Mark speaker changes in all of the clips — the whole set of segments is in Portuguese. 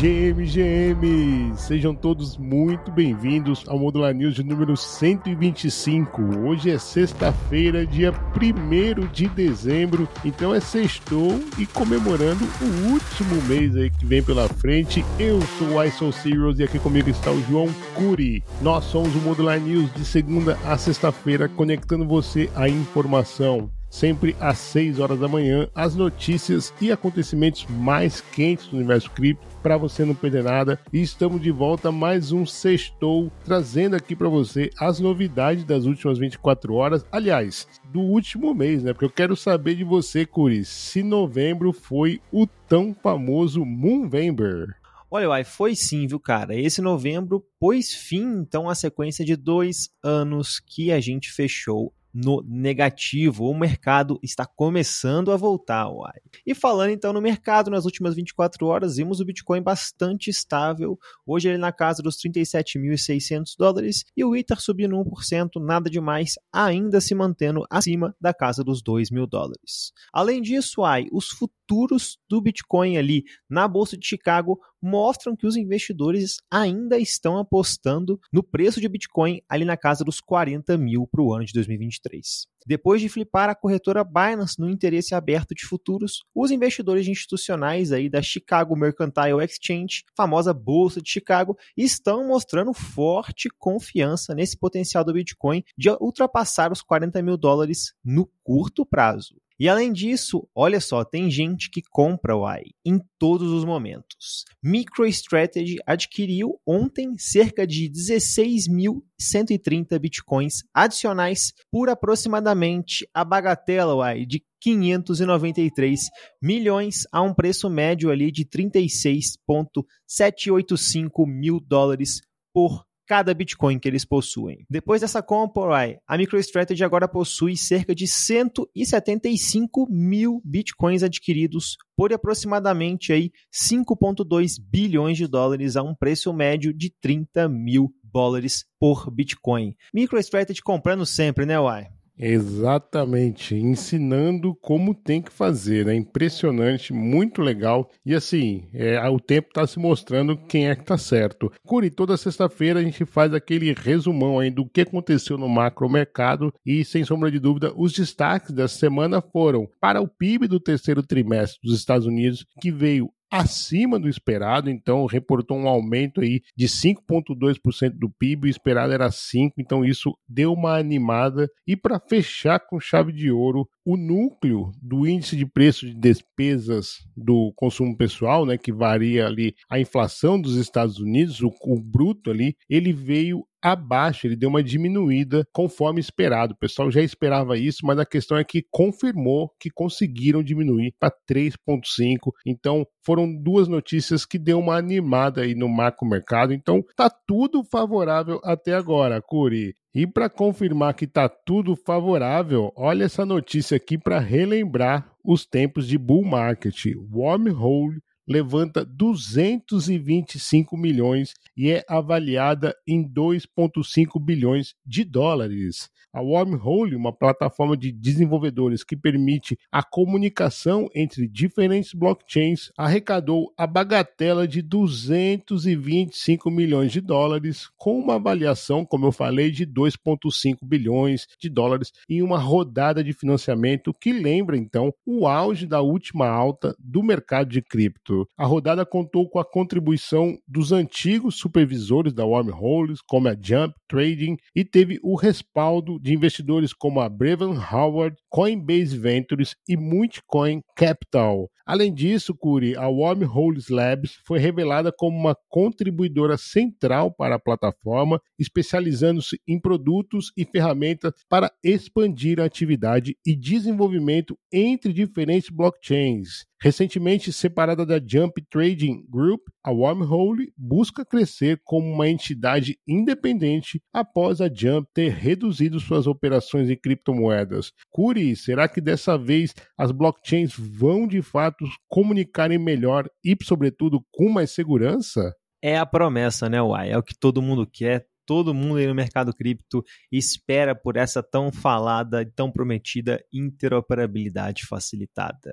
Speaker 1: GM, GM! Sejam todos muito bem-vindos ao Modular News de número 125. Hoje é sexta-feira, dia 1 de dezembro, então é sextou e comemorando o último mês aí que vem pela frente. Eu sou o ISO Zeros e aqui comigo está o João Curi. Nós somos o Modular News de segunda a sexta-feira, conectando você à informação sempre às 6 horas da manhã, as notícias e acontecimentos mais quentes do universo cripto para você não perder nada. E estamos de volta mais um sextou trazendo aqui para você as novidades das últimas 24 horas, aliás, do último mês, né? Porque eu quero saber de você, Curi, se novembro foi o tão famoso Moonvember.
Speaker 2: Olha, uai, foi sim, viu, cara? Esse novembro pôs fim, então, a sequência de dois anos que a gente fechou no negativo. O mercado está começando a voltar, uai. E falando então no mercado, nas últimas 24 horas, vimos o Bitcoin bastante estável. Hoje ele na casa dos 37.600 dólares e o Ether subindo 1%, nada demais, ainda se mantendo acima da casa dos 2 mil dólares. Além disso, uai, os futuros do Bitcoin ali na Bolsa de Chicago mostram que os investidores ainda estão apostando no preço de Bitcoin ali na casa dos 40 mil para o ano de 2023. Depois de flipar a corretora Binance no interesse aberto de futuros, os investidores institucionais aí da Chicago Mercantile Exchange, famosa bolsa de Chicago, estão mostrando forte confiança nesse potencial do Bitcoin de ultrapassar os 40 mil dólares no curto prazo. E além disso, olha só, tem gente que compra o AI em todos os momentos. MicroStrategy adquiriu ontem cerca de 16.130 bitcoins adicionais por aproximadamente a bagatela AI de 593 milhões a um preço médio ali de 36,785 mil dólares por cada Bitcoin que eles possuem. Depois dessa compra, a MicroStrategy agora possui cerca de 175 mil Bitcoins adquiridos por aproximadamente aí 5,2 bilhões de dólares a um preço médio de 30 mil dólares por Bitcoin. MicroStrategy comprando sempre, né, Uai?
Speaker 1: Exatamente, ensinando como tem que fazer, é né? impressionante, muito legal. E assim, é, o tempo está se mostrando quem é que está certo. Curi, toda sexta-feira a gente faz aquele resumão aí do que aconteceu no macro mercado e, sem sombra de dúvida, os destaques dessa semana foram para o PIB do terceiro trimestre dos Estados Unidos, que veio acima do esperado, então reportou um aumento aí de 5,2% do PIB, o esperado era 5%, então isso deu uma animada. E para fechar com chave de ouro, o núcleo do índice de preço de despesas do consumo pessoal, né, que varia ali a inflação dos Estados Unidos, o, o bruto ali, ele veio abaixo, ele deu uma diminuída conforme esperado. O pessoal já esperava isso, mas a questão é que confirmou que conseguiram diminuir para 3,5. Então, foram duas notícias que deu uma animada aí no macro mercado. Então, tá tudo favorável até agora, Curi. E para confirmar que tá tudo favorável, olha essa notícia aqui para relembrar os tempos de bull market. Wormhole levanta 225 milhões e é avaliada em 2,5 bilhões de dólares. A Wormhole, uma plataforma de desenvolvedores que permite a comunicação entre diferentes blockchains, arrecadou a bagatela de 225 milhões de dólares, com uma avaliação, como eu falei, de 2,5 bilhões de dólares em uma rodada de financiamento que lembra então o auge da última alta do mercado de cripto. A rodada contou com a contribuição dos antigos supervisores da Wormholes, como a Jump Trading, e teve o respaldo de investidores como a Brevan Howard, Coinbase Ventures e Multicoin Capital. Além disso, Curi, a Wormholes Labs foi revelada como uma contribuidora central para a plataforma, especializando-se em produtos e ferramentas para expandir a atividade e desenvolvimento entre diferentes blockchains. Recentemente separada da Jump Trading Group, a Wormhole busca crescer como uma entidade independente após a Jump ter reduzido suas operações em criptomoedas. Curi, será que dessa vez as blockchains vão de fato comunicarem melhor e, sobretudo, com mais segurança?
Speaker 2: É a promessa, né, Uai? É o que todo mundo quer todo mundo aí no mercado cripto espera por essa tão falada e tão prometida interoperabilidade facilitada.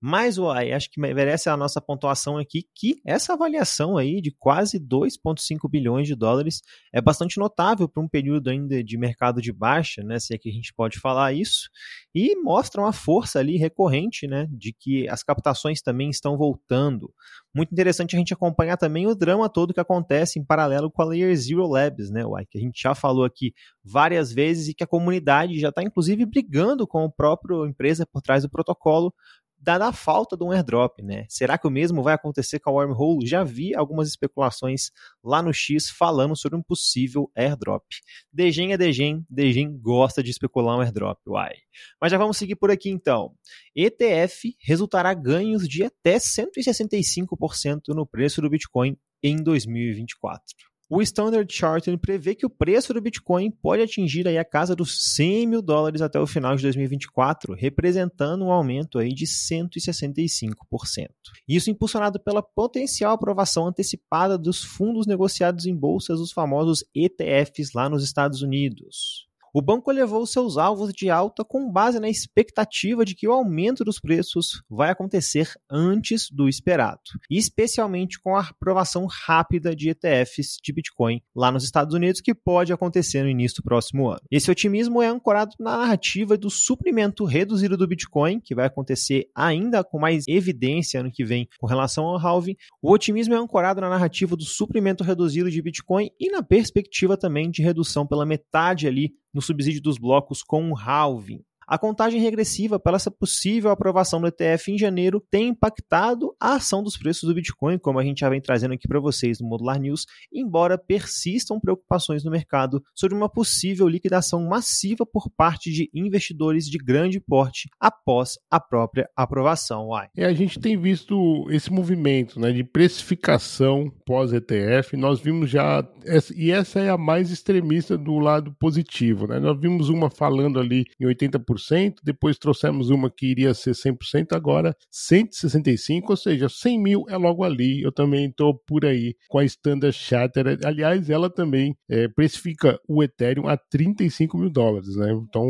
Speaker 2: Mas, uai, acho que merece a nossa pontuação aqui que essa avaliação aí de quase 2,5 bilhões de dólares é bastante notável para um período ainda de mercado de baixa, né? Se é que a gente pode falar isso, e mostra uma força ali recorrente, né? De que as captações também estão voltando. Muito interessante a gente acompanhar também o drama todo que acontece em paralelo com a Layer Zero Labs, né, uai, que a gente já falou aqui várias vezes e que a comunidade já está inclusive brigando com a própria empresa por trás do protocolo dada a falta de um airdrop, né? Será que o mesmo vai acontecer com a Wormhole? Já vi algumas especulações lá no X falando sobre um possível airdrop. Degen é Degen, Degen gosta de especular um airdrop, uai. Mas já vamos seguir por aqui então. ETF resultará ganhos de até 165% no preço do Bitcoin em 2024. O Standard Chartered prevê que o preço do Bitcoin pode atingir aí a casa dos 100 mil dólares até o final de 2024, representando um aumento aí de 165%. Isso impulsionado pela potencial aprovação antecipada dos fundos negociados em bolsas, os famosos ETFs lá nos Estados Unidos. O banco elevou seus alvos de alta com base na expectativa de que o aumento dos preços vai acontecer antes do esperado, especialmente com a aprovação rápida de ETFs de Bitcoin lá nos Estados Unidos, que pode acontecer no início do próximo ano. Esse otimismo é ancorado na narrativa do suprimento reduzido do Bitcoin, que vai acontecer ainda com mais evidência ano que vem com relação ao halving. O otimismo é ancorado na narrativa do suprimento reduzido de Bitcoin e na perspectiva também de redução pela metade ali no subsídio dos blocos com um halving. A contagem regressiva para essa possível aprovação do ETF em janeiro tem impactado a ação dos preços do Bitcoin, como a gente já vem trazendo aqui para vocês no Modular News, embora persistam preocupações no mercado sobre uma possível liquidação massiva por parte de investidores de grande porte após a própria aprovação. Uai.
Speaker 1: É, a gente tem visto esse movimento né, de precificação pós-ETF, nós vimos já, e essa é a mais extremista do lado positivo. Né? Nós vimos uma falando ali em 80%, 100%, depois trouxemos uma que iria ser 100%, agora 165%, ou seja, 100 mil é logo ali. Eu também estou por aí com a Standard Chartered. Aliás, ela também é, precifica o Ethereum a 35 mil dólares, né? Então,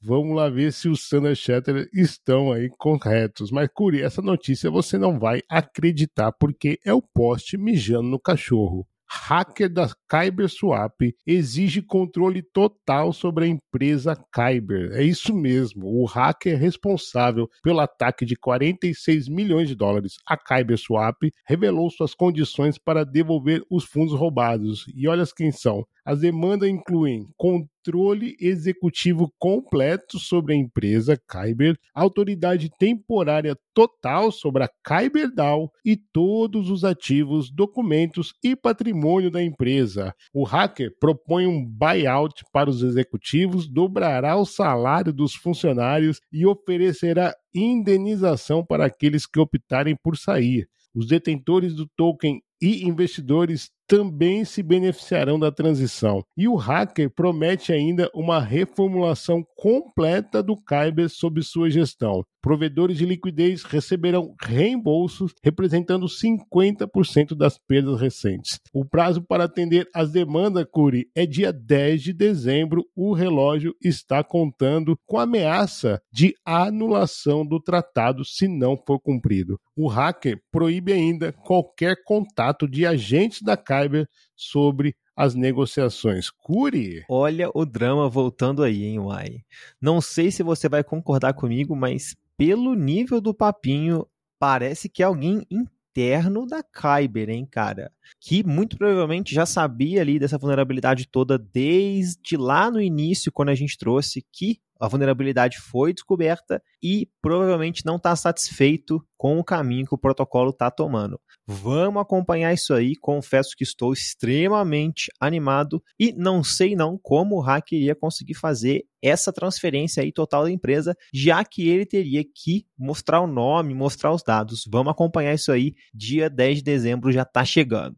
Speaker 1: Vamos lá ver se os Standard Chartered estão aí corretos. Mas, Curi, essa notícia você não vai acreditar, porque é o poste mijando no cachorro hacker da Kyber Swap exige controle total sobre a empresa Kyber. É isso mesmo. O hacker responsável pelo ataque de 46 milhões de dólares à Kyber Swap revelou suas condições para devolver os fundos roubados. E olha quem são. As demandas incluem controle executivo completo sobre a empresa Kyber, autoridade temporária total sobre a Kyber DAO e todos os ativos, documentos e patrimônio da empresa. O hacker propõe um buyout para os executivos, dobrará o salário dos funcionários e oferecerá indenização para aqueles que optarem por sair. Os detentores do token e investidores também se beneficiarão da transição. E o hacker promete ainda uma reformulação completa do Kyber sob sua gestão. Provedores de liquidez receberão reembolsos representando 50% das perdas recentes. O prazo para atender as demandas, Curi, é dia 10 de dezembro. O relógio está contando com ameaça de anulação do tratado se não for cumprido. O hacker proíbe ainda qualquer contato de agentes da Kyber sobre as negociações. Cure!
Speaker 2: Olha o drama voltando aí, hein, Uai? Não sei se você vai concordar comigo, mas pelo nível do papinho, parece que é alguém interno da Kyber, hein, cara? Que muito provavelmente já sabia ali dessa vulnerabilidade toda desde lá no início, quando a gente trouxe que a vulnerabilidade foi descoberta e provavelmente não está satisfeito com o caminho que o protocolo está tomando. Vamos acompanhar isso aí. Confesso que estou extremamente animado e não sei não como o hacker iria conseguir fazer essa transferência aí total da empresa, já que ele teria que mostrar o nome, mostrar os dados. Vamos acompanhar isso aí. Dia 10 de dezembro já está chegando.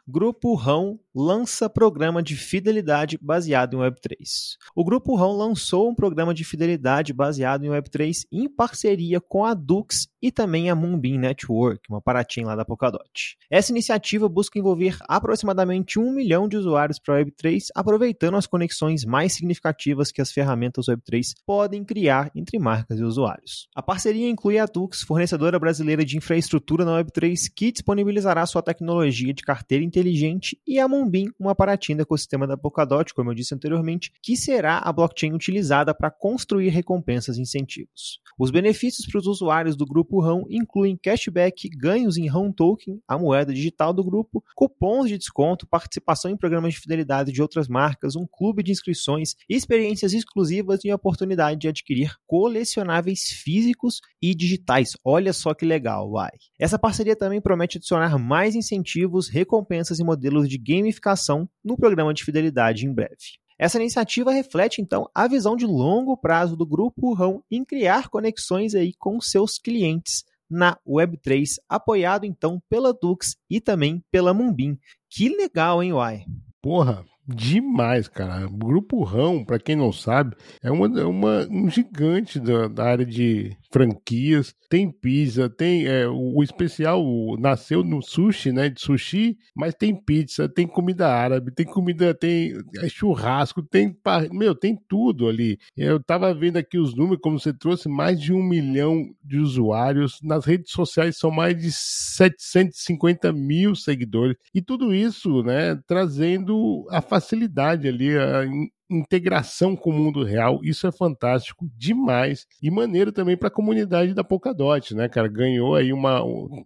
Speaker 2: Grupo Rão lança programa de fidelidade baseado em Web3. O Grupo Rão lançou um programa de fidelidade baseado em Web3 em parceria com a Dux e também a Moonbeam Network, uma paratinha lá da Polkadot. Essa iniciativa busca envolver aproximadamente um milhão de usuários para Web3, aproveitando as conexões mais significativas que as ferramentas Web3 podem criar entre marcas e usuários. A parceria inclui a Dux, fornecedora brasileira de infraestrutura na Web3, que disponibilizará sua tecnologia de carteira inteligente inteligente, e a Moonbeam, uma paratinha do ecossistema da Polkadot, como eu disse anteriormente, que será a blockchain utilizada para construir recompensas e incentivos. Os benefícios para os usuários do grupo RAM incluem cashback, ganhos em RAM Token, a moeda digital do grupo, cupons de desconto, participação em programas de fidelidade de outras marcas, um clube de inscrições, experiências exclusivas e a oportunidade de adquirir colecionáveis físicos e digitais. Olha só que legal, uai. Essa parceria também promete adicionar mais incentivos, recompensas e modelos de gamificação no programa de fidelidade em breve. Essa iniciativa reflete, então, a visão de longo prazo do Grupo Rão em criar conexões aí com seus clientes na Web3, apoiado, então, pela Dux e também pela Mumbim. Que legal, hein, Uai?
Speaker 1: Porra, demais, cara. O Grupo Rão, para quem não sabe, é uma, é uma um gigante da, da área de franquias, tem pizza, tem é, o, especial nasceu no sushi, né, de sushi, mas tem pizza, tem comida árabe, tem comida, tem é, churrasco, tem, meu, tem tudo ali. Eu tava vendo aqui os números, como você trouxe, mais de um milhão de usuários, nas redes sociais são mais de 750 mil seguidores, e tudo isso, né, trazendo a facilidade ali, a integração com o mundo real. Isso é fantástico demais e maneiro também para a comunidade da Polkadot, né, cara? Ganhou aí uma,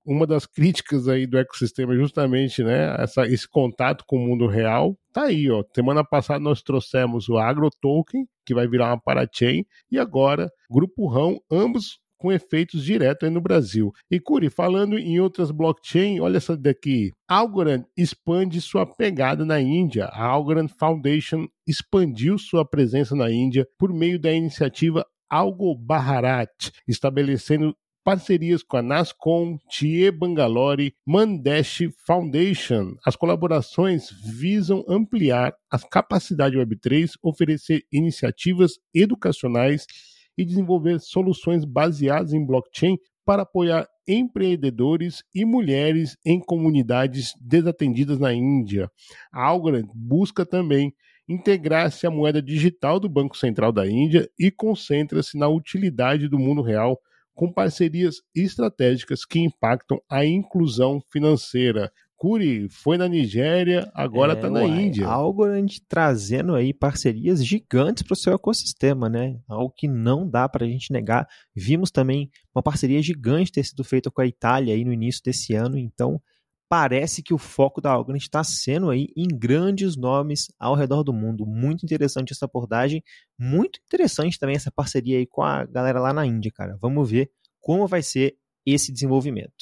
Speaker 1: uma das críticas aí do ecossistema justamente, né, essa, esse contato com o mundo real. Tá aí, ó. Semana passada nós trouxemos o Agro Token, que vai virar uma parachain, e agora Grupo Rão, ambos com efeitos diretos no Brasil. E Curi, falando em outras blockchain, olha essa daqui. Algorand expande sua pegada na Índia. A Algorand Foundation expandiu sua presença na Índia por meio da iniciativa Algo Bharat, estabelecendo parcerias com a Nascom, TIE Bangalore, Mandesh Foundation. As colaborações visam ampliar as capacidades Web3, oferecer iniciativas educacionais e desenvolver soluções baseadas em blockchain para apoiar empreendedores e mulheres em comunidades desatendidas na Índia. A Algorand busca também integrar-se à moeda digital do Banco Central da Índia e concentra-se na utilidade do mundo real com parcerias estratégicas que impactam a inclusão financeira. Curi foi na Nigéria, agora está é, na uai, Índia.
Speaker 2: Algorand trazendo aí parcerias gigantes para o seu ecossistema, né? Algo que não dá para a gente negar. Vimos também uma parceria gigante ter sido feita com a Itália aí no início desse ano, então parece que o foco da Algorand está sendo aí em grandes nomes ao redor do mundo. Muito interessante essa abordagem, muito interessante também essa parceria aí com a galera lá na Índia, cara. Vamos ver como vai ser esse desenvolvimento.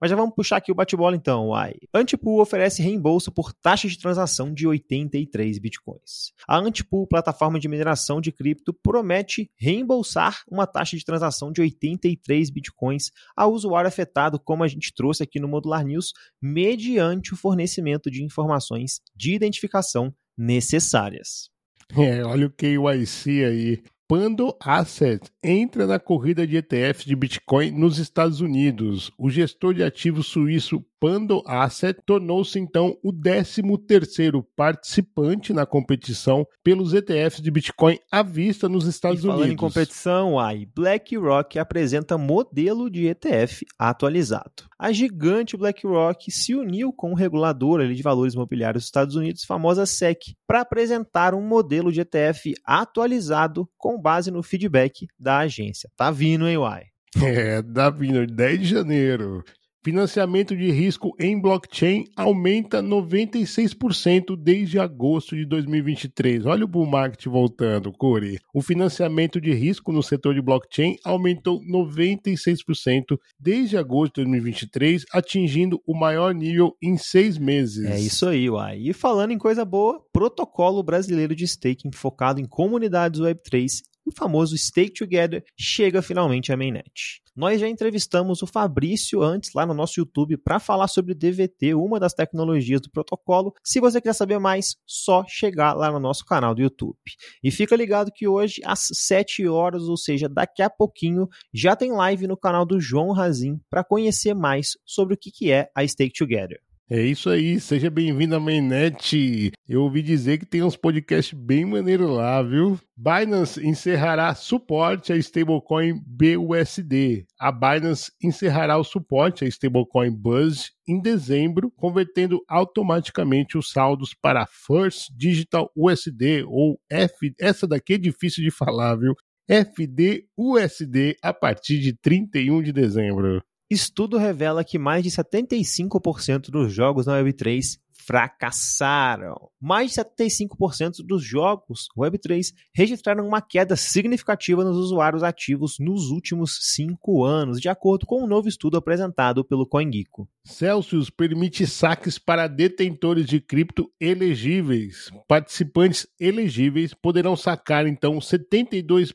Speaker 2: Mas já vamos puxar aqui o bate-bola então, uai. Antipool oferece reembolso por taxa de transação de 83 bitcoins. A Antipool, plataforma de mineração de cripto, promete reembolsar uma taxa de transação de 83 bitcoins ao usuário afetado, como a gente trouxe aqui no Modular News, mediante o fornecimento de informações de identificação necessárias.
Speaker 1: É, olha o KYC aí. Pando Asset entra na corrida de ETFs de Bitcoin nos Estados Unidos. O gestor de ativos suíço Pando Asset tornou-se então o 13º participante na competição pelos ETFs de Bitcoin à vista nos Estados
Speaker 2: e falando
Speaker 1: Unidos.
Speaker 2: em competição, a BlackRock apresenta modelo de ETF atualizado. A gigante BlackRock se uniu com o regulador de valores imobiliários dos Estados Unidos, famosa SEC, para apresentar um modelo de ETF atualizado com base no feedback da agência. Tá vindo, hein, Uai?
Speaker 1: É, tá vindo, 10 de janeiro. Financiamento de risco em blockchain aumenta 96% desde agosto de 2023. Olha o bull market voltando, Curi. O financiamento de risco no setor de blockchain aumentou 96% desde agosto de 2023, atingindo o maior nível em seis meses.
Speaker 2: É isso aí, uai. E falando em coisa boa, protocolo brasileiro de staking focado em comunidades Web3 o famoso Stake Together chega finalmente à mainnet. Nós já entrevistamos o Fabrício antes lá no nosso YouTube para falar sobre DVT, uma das tecnologias do protocolo. Se você quer saber mais, só chegar lá no nosso canal do YouTube. E fica ligado que hoje às 7 horas, ou seja, daqui a pouquinho, já tem live no canal do João Razin para conhecer mais sobre o que é a Stake Together.
Speaker 1: É isso aí, seja bem-vindo à Mainnet. Eu ouvi dizer que tem uns podcasts bem maneiros lá, viu? Binance encerrará suporte a stablecoin BUSD. A Binance encerrará o suporte a stablecoin BUSD em dezembro, convertendo automaticamente os saldos para First Digital USD ou F. Essa daqui é difícil de falar, viu? FDUSD a partir de 31 de dezembro.
Speaker 2: Estudo revela que mais de 75% dos jogos na Web3 fracassaram. Mais de 75% dos jogos Web3 registraram uma queda significativa nos usuários ativos nos últimos cinco anos, de acordo com um novo estudo apresentado pelo CoinGecko.
Speaker 1: Celsius permite saques para detentores de cripto elegíveis. Participantes elegíveis poderão sacar então 72%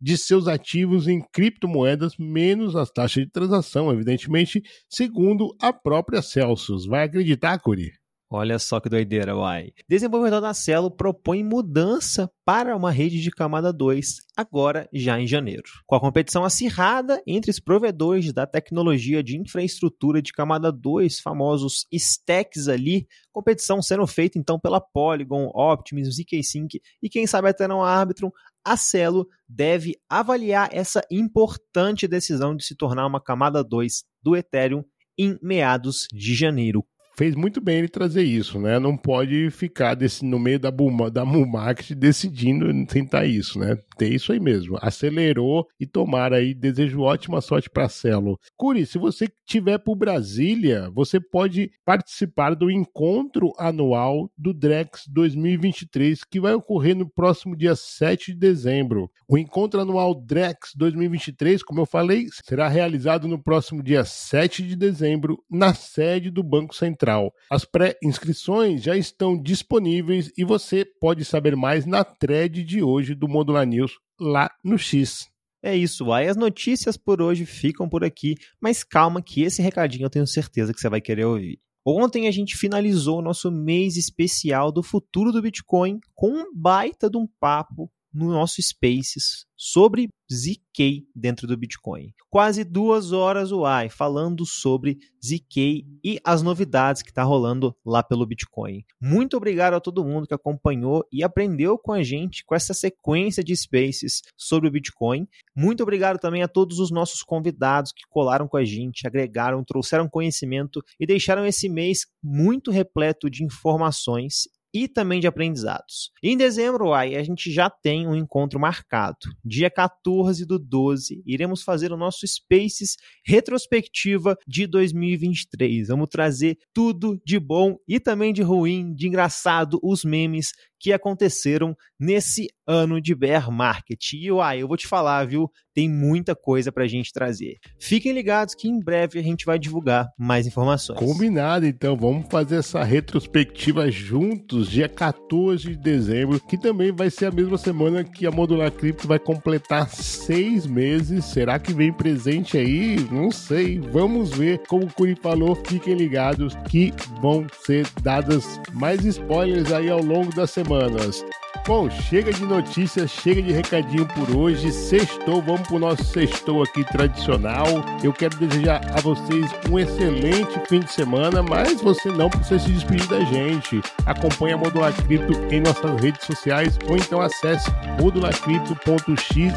Speaker 1: de seus ativos em criptomoedas, menos as taxas de transação, evidentemente, segundo a própria Celsius. Vai acreditar, Curi?
Speaker 2: Olha só que doideira, uai. Desenvolvedor da Celo propõe mudança para uma rede de camada 2, agora já em janeiro. Com a competição acirrada entre os provedores da tecnologia de infraestrutura de camada 2, famosos stacks ali, competição sendo feita então pela Polygon, Optimus, ZK-Sync e quem sabe até não a Arbitrum, a Celo deve avaliar essa importante decisão de se tornar uma camada 2 do Ethereum em meados de janeiro
Speaker 1: fez muito bem ele trazer isso, né? Não pode ficar desse, no meio da, Buma, da Mumarket decidindo tentar isso, né? Tem isso aí mesmo. Acelerou e tomara aí. Desejo ótima sorte para Celo. Curi, se você tiver por Brasília, você pode participar do encontro anual do Drex 2023, que vai ocorrer no próximo dia 7 de dezembro. O encontro anual Drex 2023, como eu falei, será realizado no próximo dia 7 de dezembro, na sede do Banco Central. As pré-inscrições já estão disponíveis e você pode saber mais na thread de hoje do Modular News lá no X.
Speaker 2: É isso, aí as notícias por hoje ficam por aqui, mas calma que esse recadinho eu tenho certeza que você vai querer ouvir. Ontem a gente finalizou o nosso mês especial do futuro do Bitcoin com um baita de um papo no nosso Spaces sobre ZK dentro do Bitcoin. Quase duas horas uai falando sobre ZK e as novidades que está rolando lá pelo Bitcoin. Muito obrigado a todo mundo que acompanhou e aprendeu com a gente com essa sequência de Spaces sobre o Bitcoin. Muito obrigado também a todos os nossos convidados que colaram com a gente, agregaram, trouxeram conhecimento e deixaram esse mês muito repleto de informações e também de aprendizados. Em dezembro, aí, a gente já tem um encontro marcado. Dia 14 do 12, iremos fazer o nosso Spaces retrospectiva de 2023. Vamos trazer tudo de bom e também de ruim, de engraçado, os memes que aconteceram nesse ano de bear market. E uai, eu vou te falar, viu? Tem muita coisa pra gente trazer. Fiquem ligados que em breve a gente vai divulgar mais informações.
Speaker 1: Combinado, então. Vamos fazer essa retrospectiva juntos, dia 14 de dezembro, que também vai ser a mesma semana que a Modular Crypto vai completar seis meses. Será que vem presente aí? Não sei. Vamos ver. Como o Curi falou, fiquem ligados que vão ser dadas mais spoilers aí ao longo da semana semanas. Bom, chega de notícias, chega de recadinho por hoje. Sextou, vamos pro nosso sextou aqui tradicional. Eu quero desejar a vocês um excelente fim de semana, mas você não precisa se despedir da gente. Acompanhe a Modular Cripto em nossas redes sociais ou então acesse modularcripto.xyz.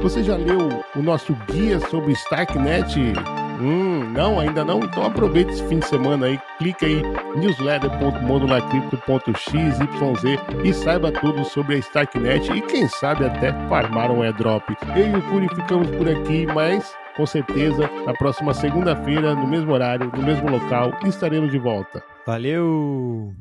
Speaker 1: Você já leu o nosso guia sobre Starknet? Hum, não, ainda não? Então aproveite esse fim de semana aí, clica aí newsletter.modularcrypto.xyz e saiba tudo sobre a Starknet e quem sabe até farmar um airdrop. Eu e o Curi ficamos por aqui, mas com certeza na próxima segunda-feira, no mesmo horário, no mesmo local, estaremos de volta.
Speaker 2: Valeu!